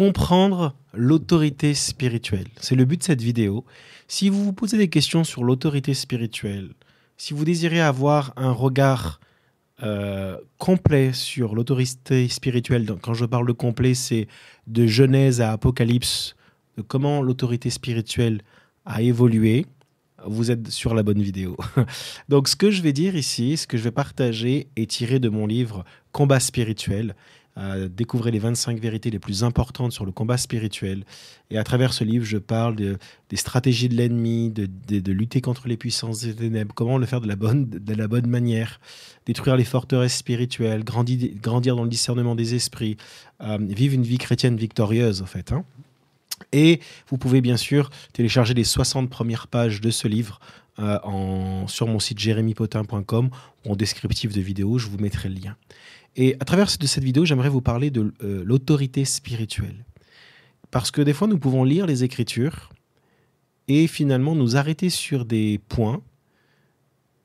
comprendre l'autorité spirituelle. C'est le but de cette vidéo. Si vous vous posez des questions sur l'autorité spirituelle, si vous désirez avoir un regard euh, complet sur l'autorité spirituelle, donc quand je parle de complet, c'est de Genèse à Apocalypse, de comment l'autorité spirituelle a évolué, vous êtes sur la bonne vidéo. Donc ce que je vais dire ici, ce que je vais partager est tiré de mon livre Combat spirituel. Euh, découvrez les 25 vérités les plus importantes sur le combat spirituel. Et à travers ce livre, je parle de, des stratégies de l'ennemi, de, de, lutter contre les puissances des ténèbres, comment le faire de la bonne, de la bonne manière, détruire les forteresses spirituelles, grandir, grandir dans le discernement des esprits, euh, vivre une vie chrétienne victorieuse, en fait. Hein. Et vous pouvez bien sûr télécharger les 60 premières pages de ce livre euh, sur mon site jérémypotin.com ou en descriptif de vidéo, je vous mettrai le lien. Et à travers de cette vidéo, j'aimerais vous parler de euh, l'autorité spirituelle. Parce que des fois, nous pouvons lire les Écritures et finalement nous arrêter sur des points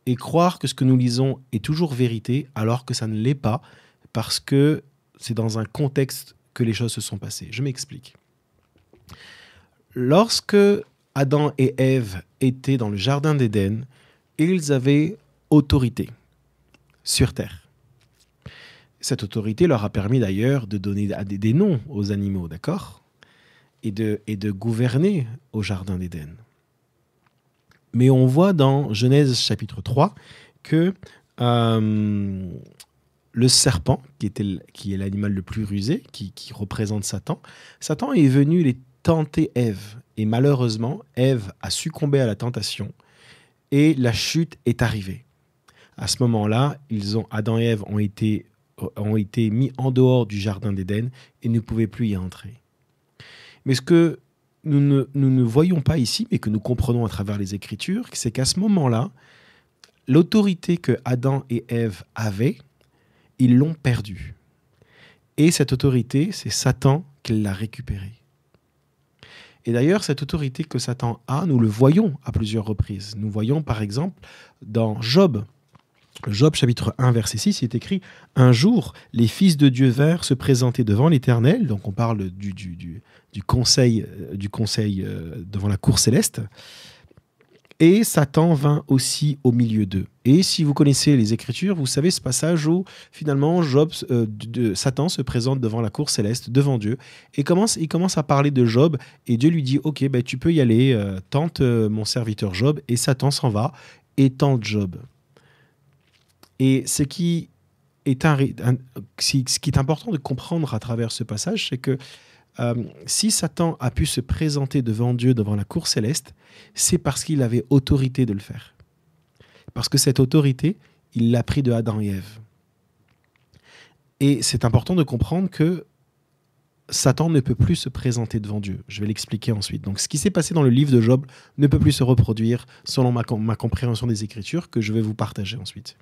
et croire que ce que nous lisons est toujours vérité alors que ça ne l'est pas parce que c'est dans un contexte que les choses se sont passées. Je m'explique. Lorsque Adam et Ève étaient dans le jardin d'Éden, ils avaient autorité sur terre. Cette autorité leur a permis d'ailleurs de donner des noms aux animaux, d'accord? Et de, gouverner au jardin d'Éden. Mais on voit dans Genèse chapitre 3 que euh, le serpent, qui, est l'animal le plus rusé, qui, représente Satan, Satan est venu les tenter Ève. Et malheureusement, Ève a succombé à la tentation et la chute est arrivée. À ce moment-là, ils ont, Adam et Ève ont été, ont été mis en dehors du jardin d'Éden et ne pouvaient plus y entrer. Mais ce que nous ne, nous ne voyons pas ici, mais que nous comprenons à travers les Écritures, c'est qu'à ce moment-là, l'autorité que Adam et Ève avaient, ils l'ont perdue. Et cette autorité, c'est Satan qui l'a récupérée. Et d'ailleurs, cette autorité que Satan a, nous le voyons à plusieurs reprises. Nous voyons par exemple dans Job. Job chapitre 1 verset 6, il est écrit Un jour, les fils de Dieu vinrent se présenter devant l'Éternel, donc on parle du, du, du, conseil, euh, euh, devant la cour céleste, et Satan vint aussi au milieu d'eux. Et si vous connaissez les Écritures, vous savez ce passage où finalement Job, euh, de, Satan se présente devant la cour céleste, devant Dieu, et commence, il commence à parler de Job, et Dieu lui dit, ok, ben, tu peux y aller, euh, tente euh, mon serviteur Job, et Satan s'en va, et tente Job. Et ce qui est, un, ce qui est important de comprendre à travers ce passage, c'est que euh, si Satan a pu se présenter devant Dieu, devant la cour céleste, c'est parce qu'il avait autorité de le faire. Parce que cette autorité, il l'a pris de Adam et Ève. Et c'est important de comprendre que Satan ne peut plus se présenter devant Dieu. Je vais l'expliquer ensuite. Donc ce qui s'est passé dans le livre de Job ne peut plus se reproduire selon ma, compréhension des Écritures que je vais vous partager ensuite.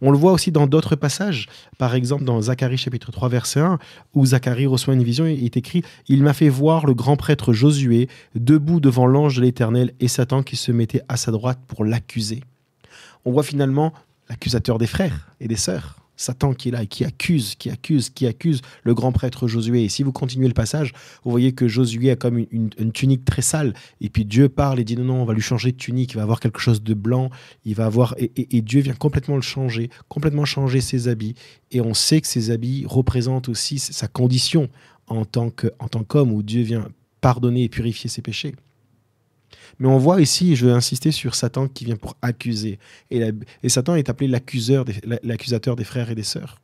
On le voit aussi dans d'autres passages, par exemple dans Zacharie chapitre 3 verset 1, où Zacharie reçoit une vision, il est écrit ⁇ Il m'a fait voir le grand prêtre Josué debout devant l'ange de l'Éternel et Satan qui se mettait à sa droite pour l'accuser. On voit finalement l'accusateur des frères et des sœurs Satan qui est là et qui accuse, qui accuse, qui accuse le grand prêtre Josué. Et si vous continuez le passage, vous voyez que Josué a comme une, tunique très sale. Et puis Dieu parle et dit non, non, on va lui changer de tunique, il va avoir quelque chose de blanc, il va avoir. Et, Dieu vient complètement le changer, complètement changer ses habits. Et on sait que ses habits représentent aussi sa condition en tant qu'homme, où Dieu vient pardonner et purifier ses péchés. Mais on voit ici, je veux insister sur Satan qui vient pour accuser. Et, Satan est appelé l'accusateur des frères et des sœurs.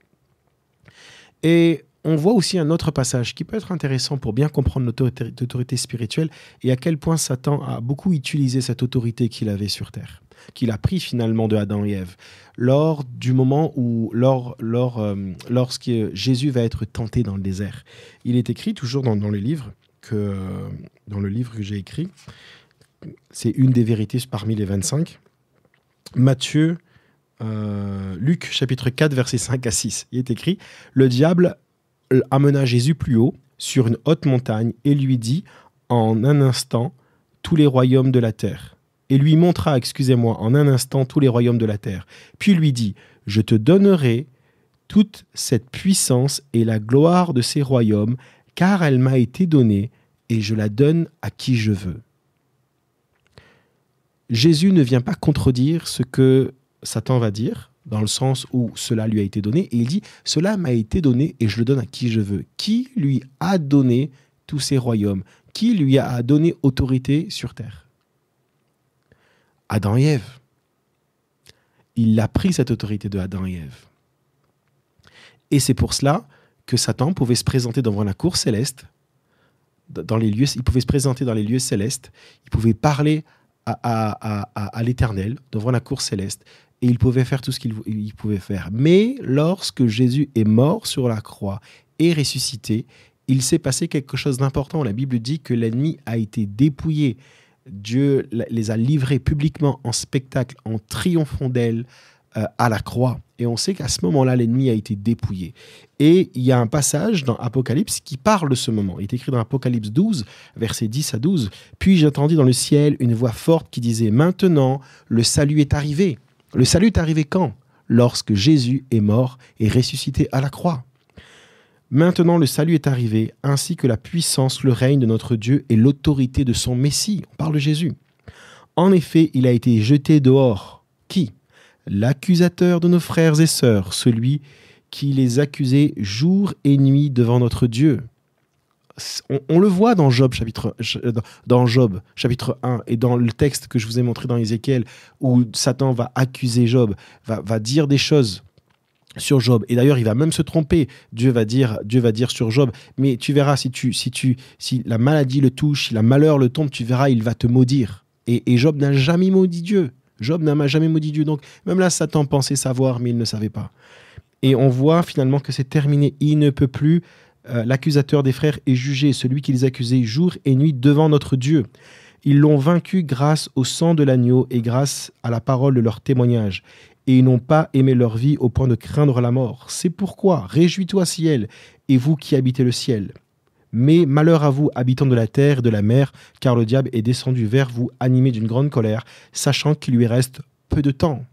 Et on voit aussi un autre passage qui peut être intéressant pour bien comprendre l'autorité spirituelle et à quel point Satan a beaucoup utilisé cette autorité qu'il avait sur terre, qu'il a pris finalement de Adam et Ève, lors du moment où, lors, lors, euh, lorsque Jésus va être tenté dans le désert. Il est écrit toujours dans, dans le que dans le livre que j'ai écrit, c'est une des vérités parmi les 25. Matthieu, euh, Luc chapitre 4, versets 5 à 6. Il est écrit, Le diable amena Jésus plus haut, sur une haute montagne, et lui dit, en un instant, tous les royaumes de la terre. Et lui montra, excusez-moi, en un instant tous les royaumes de la terre. Puis lui dit, Je te donnerai toute cette puissance et la gloire de ces royaumes, car elle m'a été donnée et je la donne à qui je veux. Jésus ne vient pas contredire ce que Satan va dire, dans le sens où cela lui a été donné, et il dit, cela m'a été donné et je le donne à qui je veux. Qui lui a donné tous ces royaumes? Qui lui a donné autorité sur terre? Adam et Ève. Il a pris cette autorité de Adam et Ève. Et c'est pour cela que Satan pouvait se présenter devant la cour céleste, dans les lieux, il pouvait se présenter dans les lieux célestes, il pouvait parler à, l'Éternel devant la cour céleste, et il pouvait faire tout ce qu'il pouvait faire. Mais lorsque Jésus est mort sur la croix et ressuscité, il s'est passé quelque chose d'important. La Bible dit que l'ennemi a été dépouillé. Dieu les a livrés publiquement en spectacle, en triomphant d'elle à la croix. Et on sait qu'à ce moment-là, l'ennemi a été dépouillé. Et il y a un passage dans Apocalypse qui parle de ce moment. Il est écrit dans Apocalypse 12, versets 10 à 12. Puis j'entendis dans le ciel une voix forte qui disait, Maintenant, le salut est arrivé. Le salut est arrivé quand? Lorsque Jésus est mort et ressuscité à la croix. Maintenant le salut est arrivé, ainsi que la puissance, le règne de notre Dieu et l'autorité de son Messie. On parle de Jésus. En effet, il a été jeté dehors. Qui? L'accusateur de nos frères et sœurs, celui qui les accusait jour et nuit devant notre Dieu. On, le voit dans Job chapitre dans Job chapitre 1 et dans le texte que je vous ai montré dans Ézéchiel où Satan va accuser Job, va, va dire des choses sur Job. Et d'ailleurs, il va même se tromper. Dieu va dire, Dieu va dire sur Job, mais tu verras si tu, si tu, si la maladie le touche, si la malheur le tombe, tu verras, il va te maudire. Et, et Job n'a jamais maudit Dieu. Job n'a jamais maudit Dieu. Donc même là, Satan pensait savoir, mais il ne savait pas. Et on voit finalement que c'est terminé. Il ne peut plus. Euh, l'accusateur des frères est jugé, celui qui les accusait jour et nuit devant notre Dieu. Ils l'ont vaincu grâce au sang de l'agneau et grâce à la parole de leur témoignage et ils n'ont pas aimé leur vie au point de craindre la mort. C'est pourquoi, réjouis-toi ciel, et vous qui habitez le ciel. Mais malheur à vous, habitants de la terre et de la mer, car le diable est descendu vers vous, animé d'une grande colère, sachant qu'il lui reste peu de temps.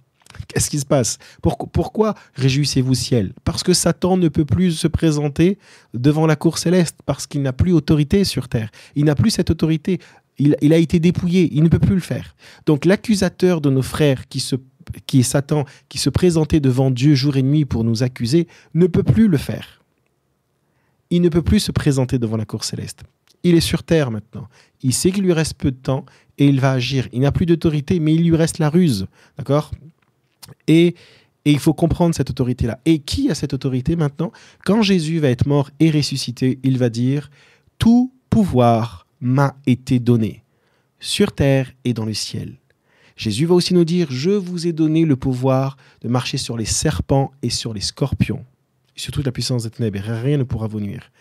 Qu'est-ce qui se passe? Pourquoi réjouissez-vous ciel? Parce que Satan ne peut plus se présenter devant la cour céleste, parce qu'il n'a plus autorité sur terre. Il n'a plus cette autorité. Il, a été dépouillé, il ne peut plus le faire. Donc l'accusateur de nos frères qui est Satan, qui se présentait devant Dieu jour et nuit pour nous accuser, ne peut plus le faire. Il ne peut plus se présenter devant la cour céleste. Il est sur terre maintenant. Il sait qu'il lui reste peu de temps et il va agir. Il n'a plus d'autorité, mais il lui reste la ruse. D'accord? Et, et il faut comprendre cette autorité-là. Et qui a cette autorité maintenant? Quand Jésus va être mort et ressuscité, il va dire Tout pouvoir m'a été donné, sur terre et dans le ciel. Jésus va aussi nous dire, je vous ai donné le pouvoir de marcher sur les serpents et sur les scorpions, et sur toute la puissance des ténèbres, rien ne pourra vous nuire.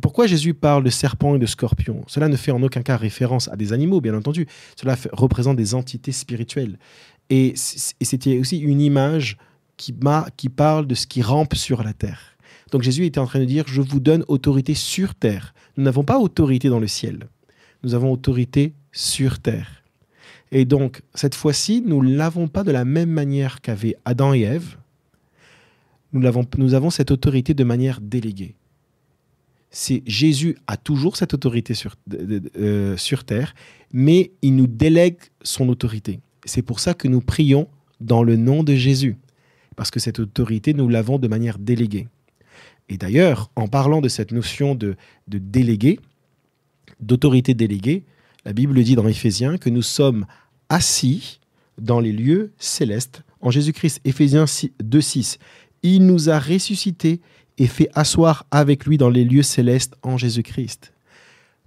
pourquoi Jésus parle de serpents et de scorpions? Cela ne fait en aucun cas référence à des animaux, bien entendu. Cela représente des entités spirituelles. Et c'était aussi une image qui, qui parle de ce qui rampe sur la terre. Donc Jésus était en train de dire, je vous donne autorité sur terre. Nous n'avons pas autorité dans le ciel. Nous avons autorité sur terre. Et donc, cette fois-ci, nous ne l'avons pas de la même manière qu'avaient Adam et Ève. Nous avons, cette autorité de manière déléguée. C'est Jésus a toujours cette autorité sur, euh, sur terre, mais il nous délègue son autorité. C'est pour ça que nous prions dans le nom de Jésus, parce que cette autorité, nous l'avons de manière déléguée. Et d'ailleurs, en parlant de cette notion de, de délégué, d'autorité déléguée, la Bible dit dans Éphésiens que nous sommes assis dans les lieux célestes en Jésus-Christ. Éphésiens 2.6. Il nous a ressuscités et fait asseoir avec lui dans les lieux célestes en Jésus-Christ.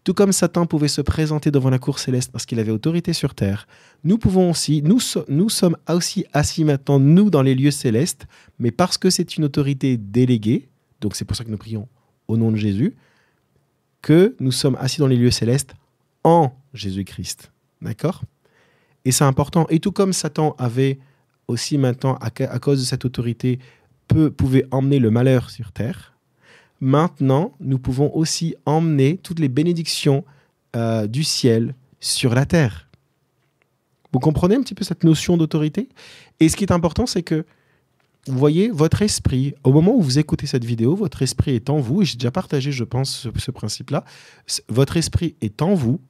Tout comme Satan pouvait se présenter devant la cour céleste parce qu'il avait autorité sur terre, nous pouvons aussi, nous, sommes aussi assis maintenant, nous, dans les lieux célestes, mais parce que c'est une autorité déléguée, donc c'est pour ça que nous prions au nom de Jésus, que nous sommes assis dans les lieux célestes en Jésus-Christ. D'accord? Et c'est important. Et tout comme Satan avait aussi maintenant, à, cause de cette autorité, peut, pouvait emmener le malheur sur terre, maintenant, nous pouvons aussi emmener toutes les bénédictions euh, du ciel sur la terre. Vous comprenez un petit peu cette notion d'autorité? Et ce qui est important, c'est que vous voyez, votre esprit, au moment où vous écoutez cette vidéo, votre esprit est en vous, et j'ai déjà partagé, je pense, ce, principe-là, votre esprit est en vous,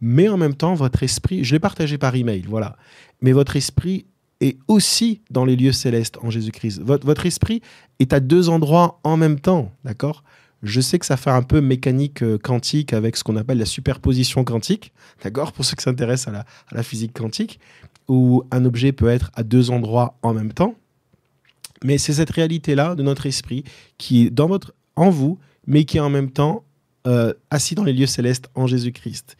mais en même temps, votre esprit, je l'ai partagé par email, voilà, mais votre esprit est aussi dans les lieux célestes en Jésus-Christ. Votre, esprit est à deux endroits en même temps, d'accord? Je sais que ça fait un peu mécanique euh, quantique avec ce qu'on appelle la superposition quantique, d'accord? Pour ceux qui s'intéressent à la, à la, physique quantique, où un objet peut être à deux endroits en même temps. Mais c'est cette réalité-là de notre esprit qui est dans votre, en vous, mais qui est en même temps euh, assis dans les lieux célestes en Jésus-Christ.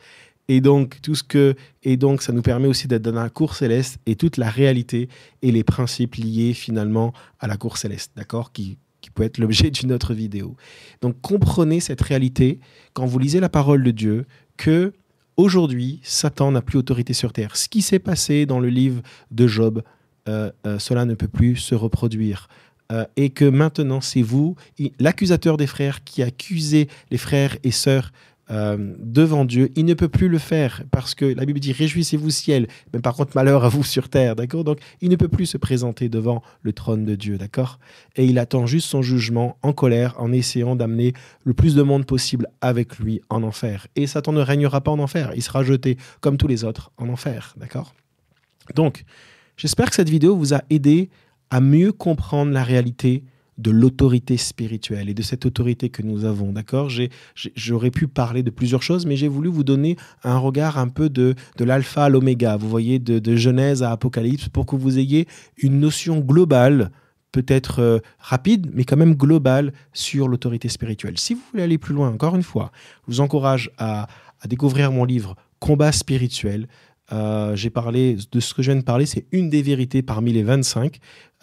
Et donc, tout ce que, et donc, ça nous permet aussi d'être dans la cour céleste et toute la réalité et les principes liés finalement à la cour céleste, d'accord qui, qui peut être l'objet d'une autre vidéo. Donc, comprenez cette réalité quand vous lisez la parole de Dieu que aujourd'hui, Satan n'a plus autorité sur terre. Ce qui s'est passé dans le livre de Job, euh, euh, cela ne peut plus se reproduire. Euh, et que maintenant, c'est vous, l'accusateur des frères, qui accusez les frères et sœurs devant Dieu, il ne peut plus le faire parce que la Bible dit réjouissez-vous ciel, mais par contre malheur à vous sur terre, d'accord? Donc il ne peut plus se présenter devant le trône de Dieu, d'accord? Et il attend juste son jugement en colère en essayant d'amener le plus de monde possible avec lui en enfer. Et Satan ne régnera pas en enfer, il sera jeté comme tous les autres en enfer, d'accord? Donc J'espère que cette vidéo vous a aidé à mieux comprendre la réalité de l'autorité spirituelle et de cette autorité que nous avons. D'accord? J'aurais pu parler de plusieurs choses, mais j'ai voulu vous donner un regard un peu de, de l'alpha à l'oméga, vous voyez, de, Genèse à Apocalypse, pour que vous ayez une notion globale, peut-être euh, rapide, mais quand même globale sur l'autorité spirituelle. Si vous voulez aller plus loin, encore une fois, je vous encourage à, découvrir mon livre Combat spirituel. Euh, j'ai parlé de ce que je viens de parler, c'est une des vérités parmi les 25.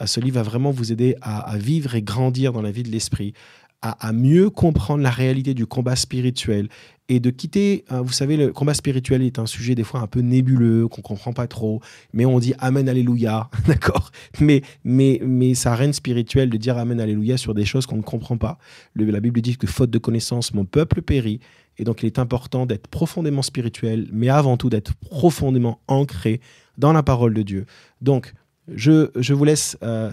Ce livre va vraiment vous aider à, vivre et grandir dans la vie de l'esprit, à, mieux comprendre la réalité du combat spirituel et de quitter, euh, vous savez, le combat spirituel est un sujet des fois un peu nébuleux, qu'on comprend pas trop, mais on dit Amen, Alléluia, d'accord? Mais, mais, mais ça règne spirituel de dire Amen, Alléluia sur des choses qu'on ne comprend pas. la Bible dit que faute de connaissance, mon peuple périt. Et donc, il est important d'être profondément spirituel, mais avant tout d'être profondément ancré dans la parole de Dieu. Donc, je, vous laisse euh,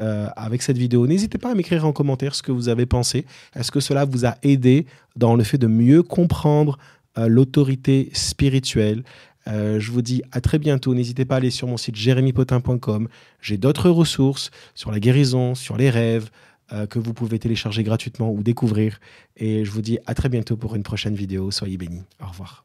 euh, avec cette vidéo. N'hésitez pas à m'écrire en commentaire ce que vous avez pensé. Est-ce que cela vous a aidé dans le fait de mieux comprendre euh, l'autorité spirituelle? Je vous dis à très bientôt. N'hésitez pas à aller sur mon site jérémypotin.com. J'ai d'autres ressources sur la guérison, sur les rêves, que vous pouvez télécharger gratuitement ou découvrir. Et je vous dis à très bientôt pour une prochaine vidéo. Soyez bénis. Au revoir.